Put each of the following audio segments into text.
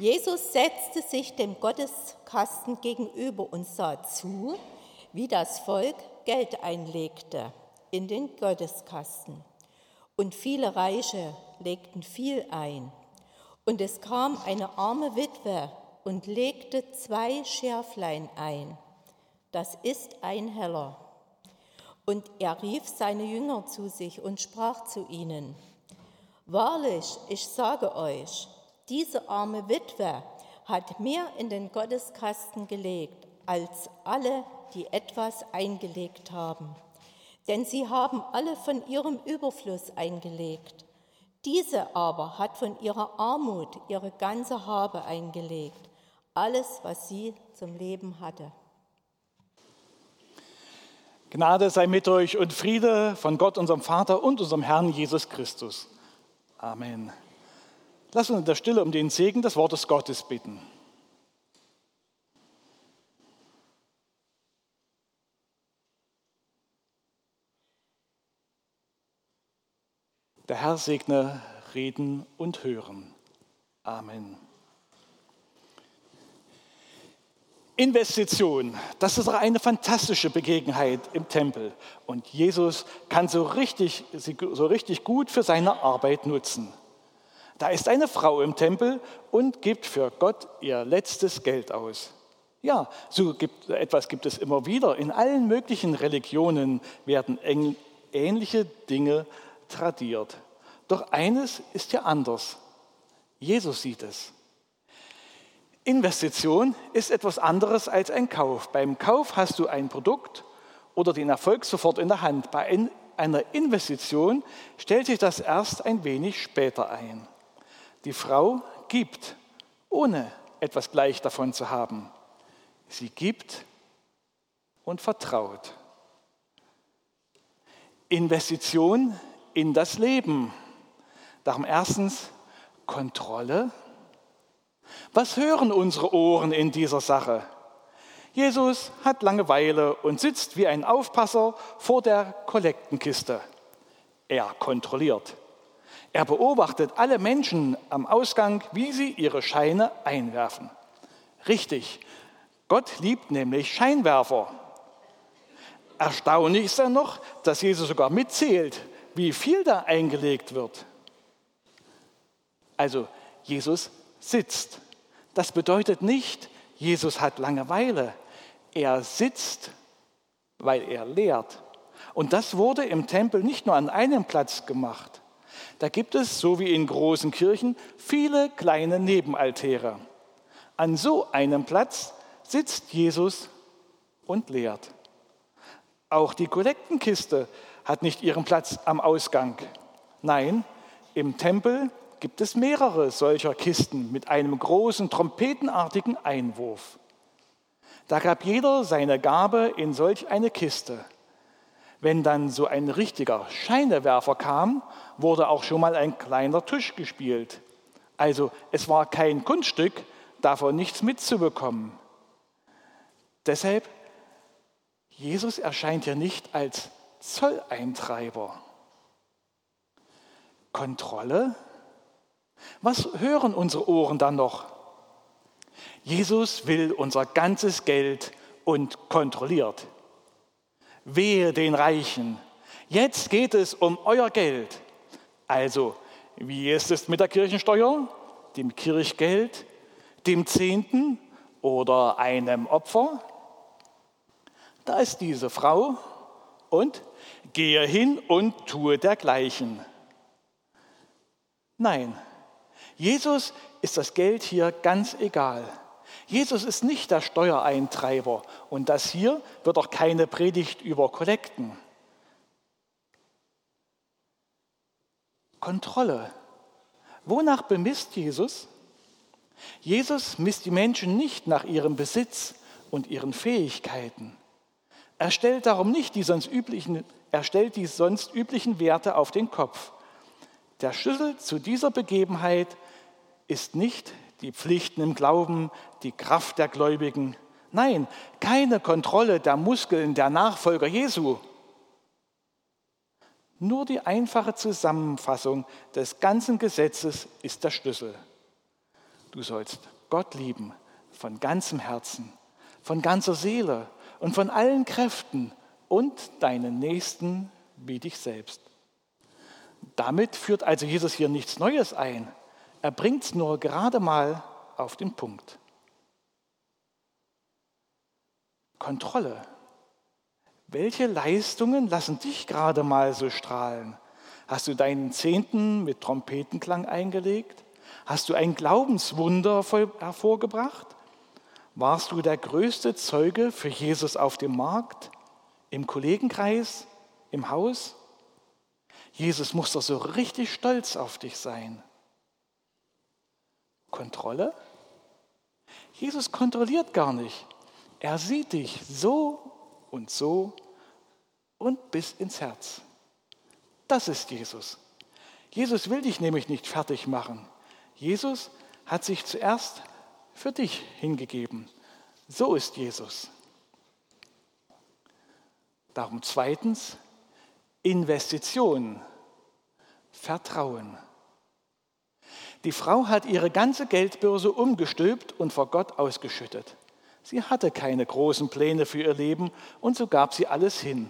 Jesus setzte sich dem Gotteskasten gegenüber und sah zu, wie das Volk Geld einlegte in den Gotteskasten. Und viele Reiche legten viel ein. Und es kam eine arme Witwe und legte zwei Schärflein ein. Das ist ein Heller. Und er rief seine Jünger zu sich und sprach zu ihnen, Wahrlich, ich sage euch, diese arme Witwe hat mehr in den Gotteskasten gelegt als alle, die etwas eingelegt haben. Denn sie haben alle von ihrem Überfluss eingelegt. Diese aber hat von ihrer Armut ihre ganze Habe eingelegt, alles, was sie zum Leben hatte. Gnade sei mit euch und Friede von Gott, unserem Vater und unserem Herrn Jesus Christus. Amen. Lass uns in der Stille um den Segen des Wortes Gottes bitten. Der Herr segne Reden und Hören. Amen. Investition, das ist eine fantastische Begebenheit im Tempel. Und Jesus kann so richtig, so richtig gut für seine Arbeit nutzen. Da ist eine Frau im Tempel und gibt für Gott ihr letztes Geld aus. Ja, so gibt, etwas gibt es immer wieder. In allen möglichen Religionen werden ähnliche Dinge tradiert. Doch eines ist ja anders. Jesus sieht es. Investition ist etwas anderes als ein Kauf. Beim Kauf hast du ein Produkt oder den Erfolg sofort in der Hand. Bei einer Investition stellt sich das erst ein wenig später ein. Die Frau gibt, ohne etwas gleich davon zu haben. Sie gibt und vertraut. Investition in das Leben. Darum erstens Kontrolle. Was hören unsere Ohren in dieser Sache? Jesus hat Langeweile und sitzt wie ein Aufpasser vor der Kollektenkiste. Er kontrolliert. Er beobachtet alle Menschen am Ausgang, wie sie ihre Scheine einwerfen. Richtig, Gott liebt nämlich Scheinwerfer. Erstaunlich ist dann noch, dass Jesus sogar mitzählt, wie viel da eingelegt wird. Also Jesus sitzt. Das bedeutet nicht, Jesus hat Langeweile. Er sitzt, weil er lehrt. Und das wurde im Tempel nicht nur an einem Platz gemacht. Da gibt es, so wie in großen Kirchen, viele kleine Nebenaltäre. An so einem Platz sitzt Jesus und lehrt. Auch die Kollektenkiste hat nicht ihren Platz am Ausgang. Nein, im Tempel gibt es mehrere solcher Kisten mit einem großen trompetenartigen Einwurf. Da gab jeder seine Gabe in solch eine Kiste. Wenn dann so ein richtiger Scheinewerfer kam, wurde auch schon mal ein kleiner Tisch gespielt. Also es war kein Kunststück, davon nichts mitzubekommen. Deshalb, Jesus erscheint hier nicht als Zolleintreiber. Kontrolle? Was hören unsere Ohren dann noch? Jesus will unser ganzes Geld und kontrolliert. Wehe den Reichen. Jetzt geht es um euer Geld. Also, wie ist es mit der Kirchensteuer, dem Kirchgeld, dem Zehnten oder einem Opfer? Da ist diese Frau und gehe hin und tue dergleichen. Nein, Jesus ist das Geld hier ganz egal. Jesus ist nicht der Steuereintreiber und das hier wird auch keine Predigt über Kollekten. Kontrolle. Wonach bemisst Jesus? Jesus misst die Menschen nicht nach ihrem Besitz und ihren Fähigkeiten. Er stellt darum nicht die sonst üblichen, er stellt die sonst üblichen Werte auf den Kopf. Der Schlüssel zu dieser Begebenheit ist nicht die Pflichten im Glauben, die Kraft der Gläubigen. Nein, keine Kontrolle der Muskeln der Nachfolger Jesu. Nur die einfache Zusammenfassung des ganzen Gesetzes ist der Schlüssel. Du sollst Gott lieben von ganzem Herzen, von ganzer Seele und von allen Kräften und deinen Nächsten wie dich selbst. Damit führt also Jesus hier nichts Neues ein. Er bringt es nur gerade mal auf den Punkt. Kontrolle. Welche Leistungen lassen dich gerade mal so strahlen? Hast du deinen Zehnten mit Trompetenklang eingelegt? Hast du ein Glaubenswunder hervorgebracht? Warst du der größte Zeuge für Jesus auf dem Markt, im Kollegenkreis, im Haus? Jesus muss doch so richtig stolz auf dich sein. Kontrolle? Jesus kontrolliert gar nicht. Er sieht dich so und so und bis ins Herz. Das ist Jesus. Jesus will dich nämlich nicht fertig machen. Jesus hat sich zuerst für dich hingegeben. So ist Jesus. Darum zweitens Investition, Vertrauen. Die Frau hat ihre ganze Geldbörse umgestülpt und vor Gott ausgeschüttet. Sie hatte keine großen Pläne für ihr Leben und so gab sie alles hin.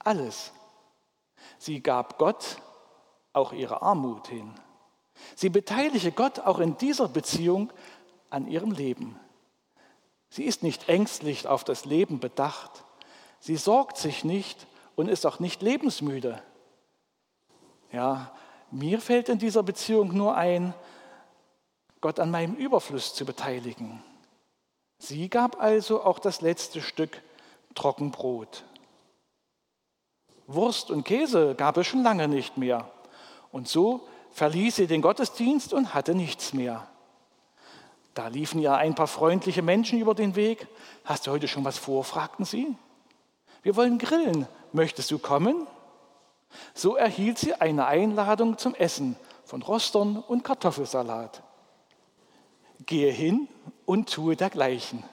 Alles. Sie gab Gott auch ihre Armut hin. Sie beteilige Gott auch in dieser Beziehung an ihrem Leben. Sie ist nicht ängstlich auf das Leben bedacht. Sie sorgt sich nicht und ist auch nicht lebensmüde. Ja, mir fällt in dieser Beziehung nur ein, Gott an meinem Überfluss zu beteiligen. Sie gab also auch das letzte Stück Trockenbrot. Wurst und Käse gab es schon lange nicht mehr. Und so verließ sie den Gottesdienst und hatte nichts mehr. Da liefen ihr ein paar freundliche Menschen über den Weg. Hast du heute schon was vor? fragten sie. Wir wollen grillen. Möchtest du kommen? So erhielt sie eine Einladung zum Essen von Rostern und Kartoffelsalat. Gehe hin und tue dergleichen.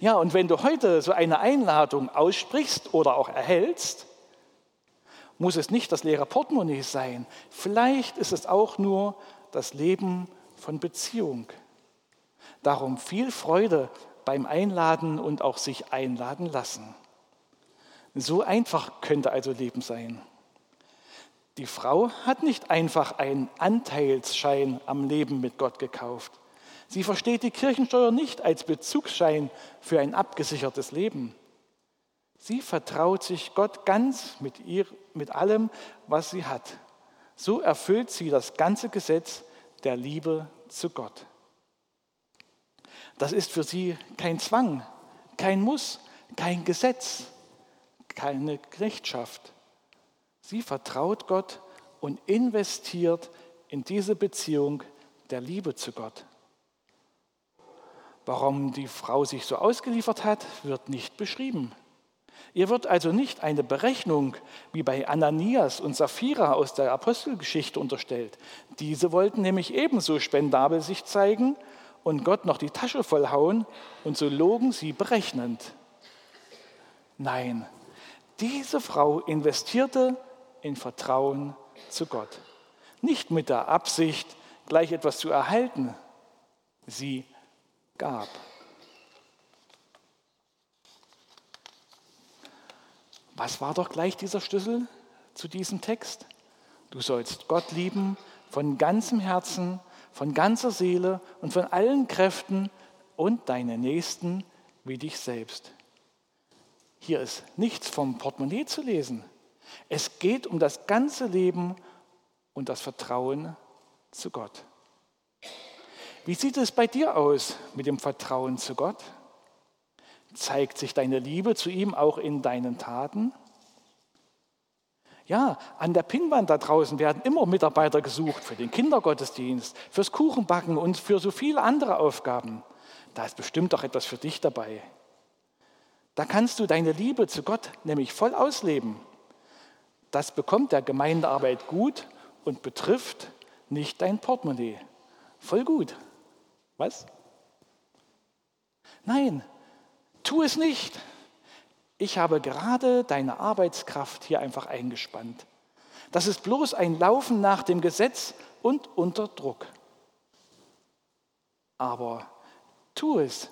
Ja, und wenn du heute so eine Einladung aussprichst oder auch erhältst, muss es nicht das leere Portemonnaie sein. Vielleicht ist es auch nur das Leben von Beziehung. Darum viel Freude beim Einladen und auch sich einladen lassen. So einfach könnte also Leben sein. Die Frau hat nicht einfach einen Anteilsschein am Leben mit Gott gekauft. Sie versteht die Kirchensteuer nicht als Bezugsschein für ein abgesichertes Leben. Sie vertraut sich Gott ganz mit, ihr, mit allem, was sie hat. So erfüllt sie das ganze Gesetz der Liebe zu Gott. Das ist für sie kein Zwang, kein Muss, kein Gesetz, keine Knechtschaft. Sie vertraut Gott und investiert in diese Beziehung der Liebe zu Gott. Warum die Frau sich so ausgeliefert hat, wird nicht beschrieben. Ihr wird also nicht eine Berechnung wie bei Ananias und Sapphira aus der Apostelgeschichte unterstellt. Diese wollten nämlich ebenso spendabel sich zeigen und Gott noch die Tasche vollhauen und so logen sie berechnend. Nein, diese Frau investierte in Vertrauen zu Gott. Nicht mit der Absicht, gleich etwas zu erhalten. Sie gab. Was war doch gleich dieser Schlüssel zu diesem Text? Du sollst Gott lieben von ganzem Herzen, von ganzer Seele und von allen Kräften und deine Nächsten wie dich selbst. Hier ist nichts vom Portemonnaie zu lesen. Es geht um das ganze Leben und das Vertrauen zu Gott. Wie sieht es bei dir aus mit dem Vertrauen zu Gott? Zeigt sich deine Liebe zu ihm auch in deinen Taten? Ja, an der Pinnwand da draußen werden immer Mitarbeiter gesucht für den Kindergottesdienst, fürs Kuchenbacken und für so viele andere Aufgaben. Da ist bestimmt doch etwas für dich dabei. Da kannst du deine Liebe zu Gott nämlich voll ausleben. Das bekommt der Gemeindearbeit gut und betrifft nicht dein Portemonnaie. Voll gut. Was? Nein, tu es nicht ich habe gerade deine Arbeitskraft hier einfach eingespannt. Das ist bloß ein Laufen nach dem Gesetz und unter Druck. Aber tu es,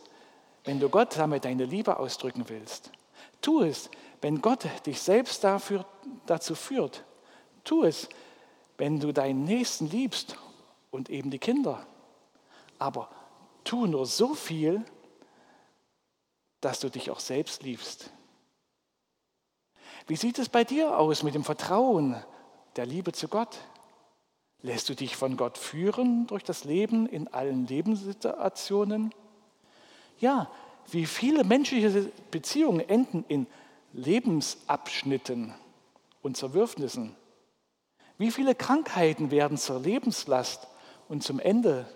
wenn du Gott damit deine Liebe ausdrücken willst. Tu es, wenn Gott dich selbst dafür, dazu führt. Tu es, wenn du deinen Nächsten liebst und eben die Kinder. Aber tu nur so viel, dass du dich auch selbst liebst. Wie sieht es bei dir aus mit dem Vertrauen der Liebe zu Gott? Lässt du dich von Gott führen durch das Leben in allen Lebenssituationen? Ja, wie viele menschliche Beziehungen enden in Lebensabschnitten und Zerwürfnissen. Wie viele Krankheiten werden zur Lebenslast und zum Ende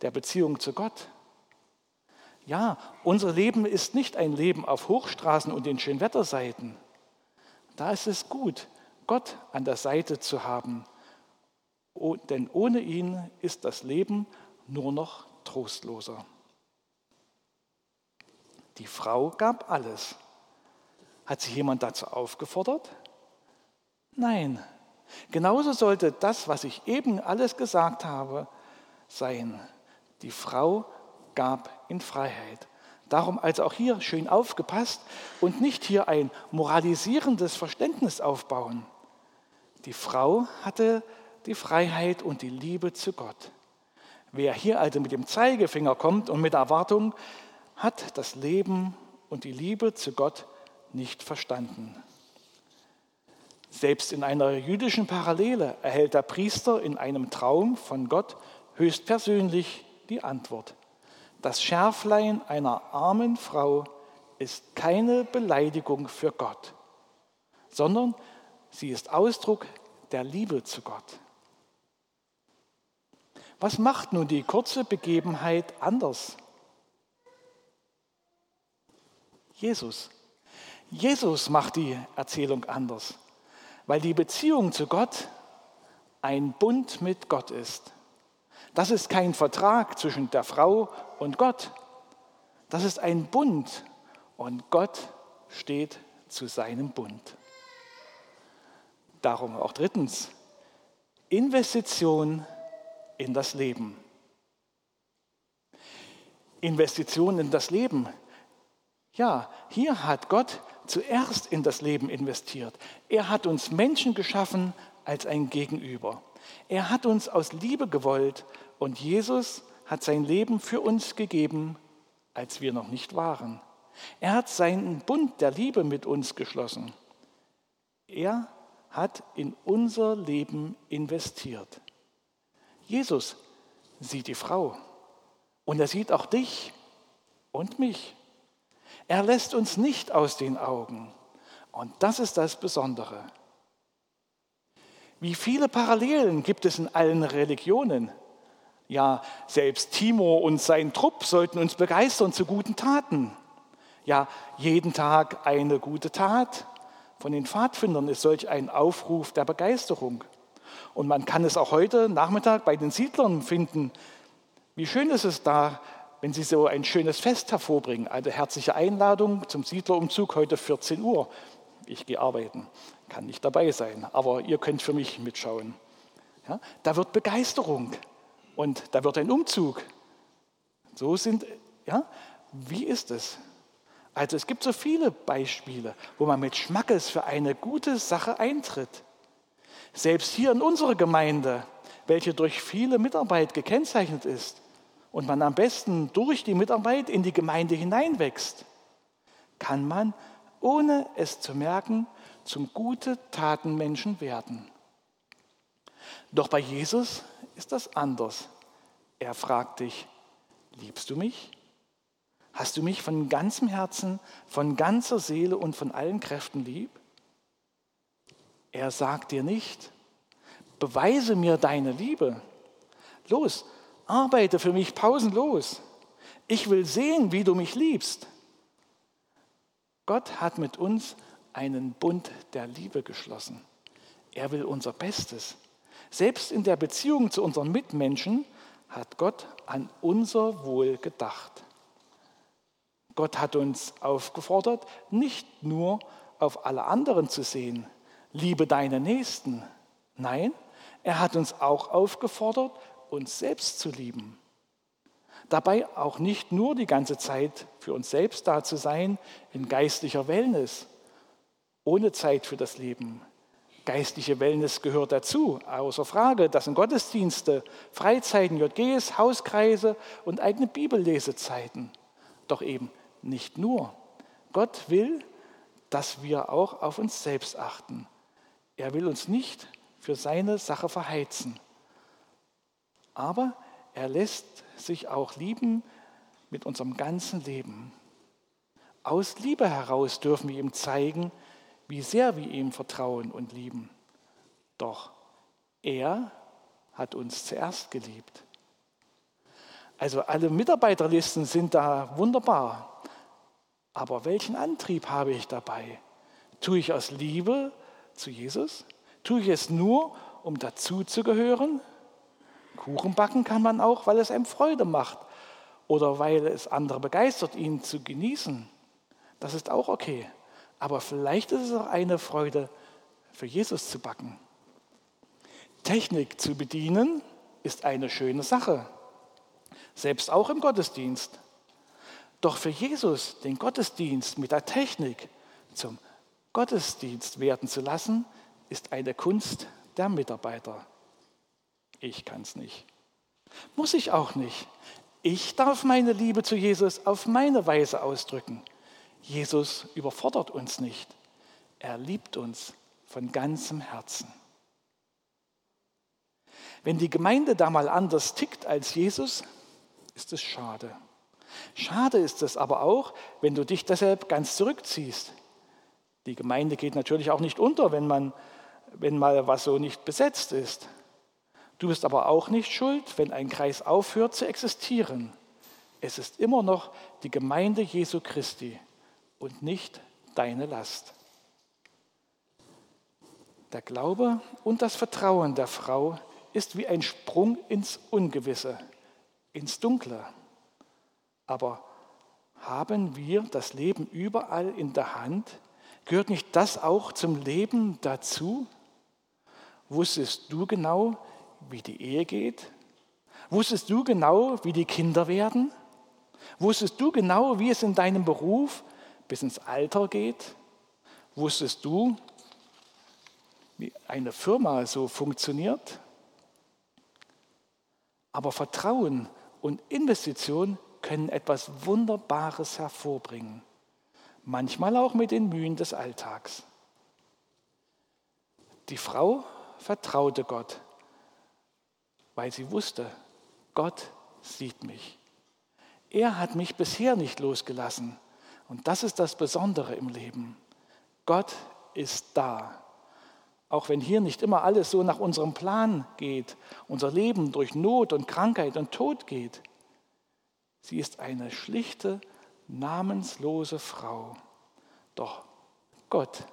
der Beziehung zu Gott? Ja, unser Leben ist nicht ein Leben auf Hochstraßen und den Schönwetterseiten. Da ist es gut, Gott an der Seite zu haben, denn ohne ihn ist das Leben nur noch trostloser. Die Frau gab alles. Hat sie jemand dazu aufgefordert? Nein. Genauso sollte das, was ich eben alles gesagt habe, sein. Die Frau gab in Freiheit. Darum also auch hier schön aufgepasst und nicht hier ein moralisierendes Verständnis aufbauen. Die Frau hatte die Freiheit und die Liebe zu Gott. Wer hier also mit dem Zeigefinger kommt und mit Erwartung, hat das Leben und die Liebe zu Gott nicht verstanden. Selbst in einer jüdischen Parallele erhält der Priester in einem Traum von Gott höchstpersönlich die Antwort. Das Schärflein einer armen Frau ist keine Beleidigung für Gott, sondern sie ist Ausdruck der Liebe zu Gott. Was macht nun die kurze Begebenheit anders? Jesus. Jesus macht die Erzählung anders, weil die Beziehung zu Gott ein Bund mit Gott ist. Das ist kein Vertrag zwischen der Frau und Gott. Das ist ein Bund und Gott steht zu seinem Bund. Darum auch drittens, Investition in das Leben. Investition in das Leben. Ja, hier hat Gott zuerst in das Leben investiert. Er hat uns Menschen geschaffen als ein Gegenüber. Er hat uns aus Liebe gewollt und Jesus hat sein Leben für uns gegeben, als wir noch nicht waren. Er hat seinen Bund der Liebe mit uns geschlossen. Er hat in unser Leben investiert. Jesus sieht die Frau und er sieht auch dich und mich. Er lässt uns nicht aus den Augen. Und das ist das Besondere. Wie viele Parallelen gibt es in allen Religionen? Ja, selbst Timo und sein Trupp sollten uns begeistern zu guten Taten. Ja, jeden Tag eine gute Tat. Von den Pfadfindern ist solch ein Aufruf der Begeisterung. Und man kann es auch heute Nachmittag bei den Siedlern finden. Wie schön ist es da, wenn Sie so ein schönes Fest hervorbringen. Eine herzliche Einladung zum Siedlerumzug heute 14 Uhr. Ich gehe arbeiten, kann nicht dabei sein, aber ihr könnt für mich mitschauen. Ja, da wird Begeisterung und da wird ein Umzug. So sind, ja, wie ist es? Also es gibt so viele Beispiele, wo man mit Schmackes für eine gute Sache eintritt. Selbst hier in unserer Gemeinde, welche durch viele Mitarbeit gekennzeichnet ist, und man am besten durch die Mitarbeit in die Gemeinde hineinwächst, kann man, ohne es zu merken, zum gute Tatenmenschen werden. Doch bei Jesus ist das anders. Er fragt dich, liebst du mich? Hast du mich von ganzem Herzen, von ganzer Seele und von allen Kräften lieb? Er sagt dir nicht, beweise mir deine Liebe. Los, Arbeite für mich pausenlos. Ich will sehen, wie du mich liebst. Gott hat mit uns einen Bund der Liebe geschlossen. Er will unser Bestes. Selbst in der Beziehung zu unseren Mitmenschen hat Gott an unser Wohl gedacht. Gott hat uns aufgefordert, nicht nur auf alle anderen zu sehen, liebe deine Nächsten. Nein, er hat uns auch aufgefordert, uns selbst zu lieben. Dabei auch nicht nur die ganze Zeit für uns selbst da zu sein, in geistlicher Wellness, ohne Zeit für das Leben. Geistliche Wellness gehört dazu, außer Frage. Das sind Gottesdienste, Freizeiten, JGs, Hauskreise und eigene Bibellesezeiten. Doch eben nicht nur. Gott will, dass wir auch auf uns selbst achten. Er will uns nicht für seine Sache verheizen. Aber er lässt sich auch lieben mit unserem ganzen Leben. Aus Liebe heraus dürfen wir ihm zeigen, wie sehr wir ihm vertrauen und lieben. Doch er hat uns zuerst geliebt. Also alle Mitarbeiterlisten sind da wunderbar. Aber welchen Antrieb habe ich dabei? Tue ich aus Liebe zu Jesus? Tue ich es nur, um dazuzugehören? Kuchen backen kann man auch, weil es einem Freude macht oder weil es andere begeistert, ihn zu genießen. Das ist auch okay. Aber vielleicht ist es auch eine Freude, für Jesus zu backen. Technik zu bedienen ist eine schöne Sache, selbst auch im Gottesdienst. Doch für Jesus den Gottesdienst mit der Technik zum Gottesdienst werden zu lassen, ist eine Kunst der Mitarbeiter. Ich kann es nicht. Muss ich auch nicht. Ich darf meine Liebe zu Jesus auf meine Weise ausdrücken. Jesus überfordert uns nicht. Er liebt uns von ganzem Herzen. Wenn die Gemeinde da mal anders tickt als Jesus, ist es schade. Schade ist es aber auch, wenn du dich deshalb ganz zurückziehst. Die Gemeinde geht natürlich auch nicht unter, wenn, man, wenn mal was so nicht besetzt ist. Du bist aber auch nicht schuld, wenn ein Kreis aufhört zu existieren. Es ist immer noch die Gemeinde Jesu Christi und nicht deine Last. Der Glaube und das Vertrauen der Frau ist wie ein Sprung ins Ungewisse, ins Dunkle. Aber haben wir das Leben überall in der Hand? Gehört nicht das auch zum Leben dazu? Wusstest du genau, wie die Ehe geht? Wusstest du genau, wie die Kinder werden? Wusstest du genau, wie es in deinem Beruf bis ins Alter geht? Wusstest du, wie eine Firma so funktioniert? Aber Vertrauen und Investition können etwas Wunderbares hervorbringen, manchmal auch mit den Mühen des Alltags. Die Frau vertraute Gott, weil sie wusste, Gott sieht mich. Er hat mich bisher nicht losgelassen. Und das ist das Besondere im Leben. Gott ist da. Auch wenn hier nicht immer alles so nach unserem Plan geht, unser Leben durch Not und Krankheit und Tod geht. Sie ist eine schlichte, namenslose Frau. Doch Gott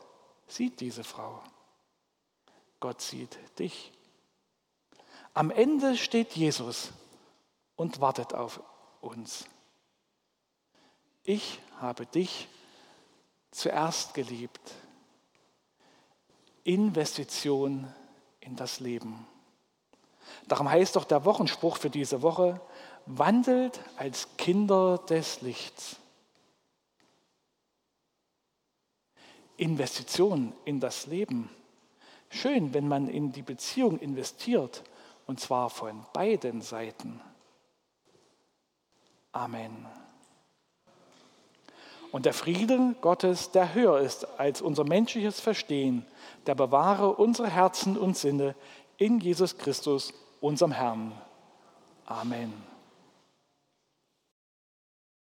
sieht diese Frau. Gott sieht dich. Am Ende steht Jesus und wartet auf uns. Ich habe dich zuerst geliebt. Investition in das Leben. Darum heißt doch der Wochenspruch für diese Woche, wandelt als Kinder des Lichts. Investition in das Leben. Schön, wenn man in die Beziehung investiert, und zwar von beiden Seiten. Amen. Und der Friede Gottes, der höher ist als unser menschliches Verstehen, der bewahre unsere Herzen und Sinne in Jesus Christus, unserem Herrn. Amen.